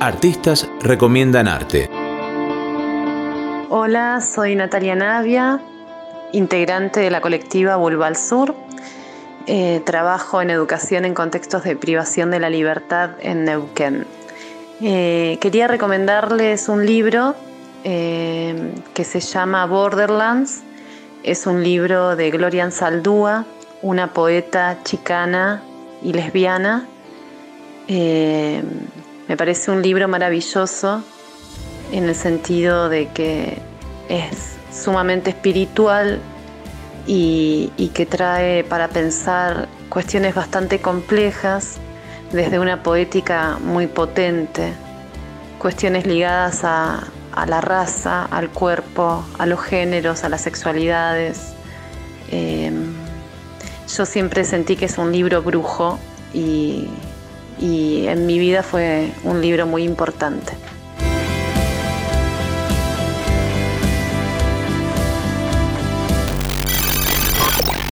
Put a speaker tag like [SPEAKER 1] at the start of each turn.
[SPEAKER 1] Artistas recomiendan arte.
[SPEAKER 2] Hola, soy Natalia Navia, integrante de la colectiva Vulva al Sur. Eh, trabajo en educación en contextos de privación de la libertad en Neuquén. Eh, quería recomendarles un libro eh, que se llama Borderlands. Es un libro de Gloria Ansaldúa, una poeta chicana y lesbiana. Me parece un libro maravilloso en el sentido de que es sumamente espiritual y, que trae para pensar cuestiones bastante complejas desde una poética muy potente, cuestiones ligadas a, la raza, al cuerpo, a los géneros, a las sexualidades. Em, yo siempre sentí que es un libro brujo y en mi vida fue un libro muy importante.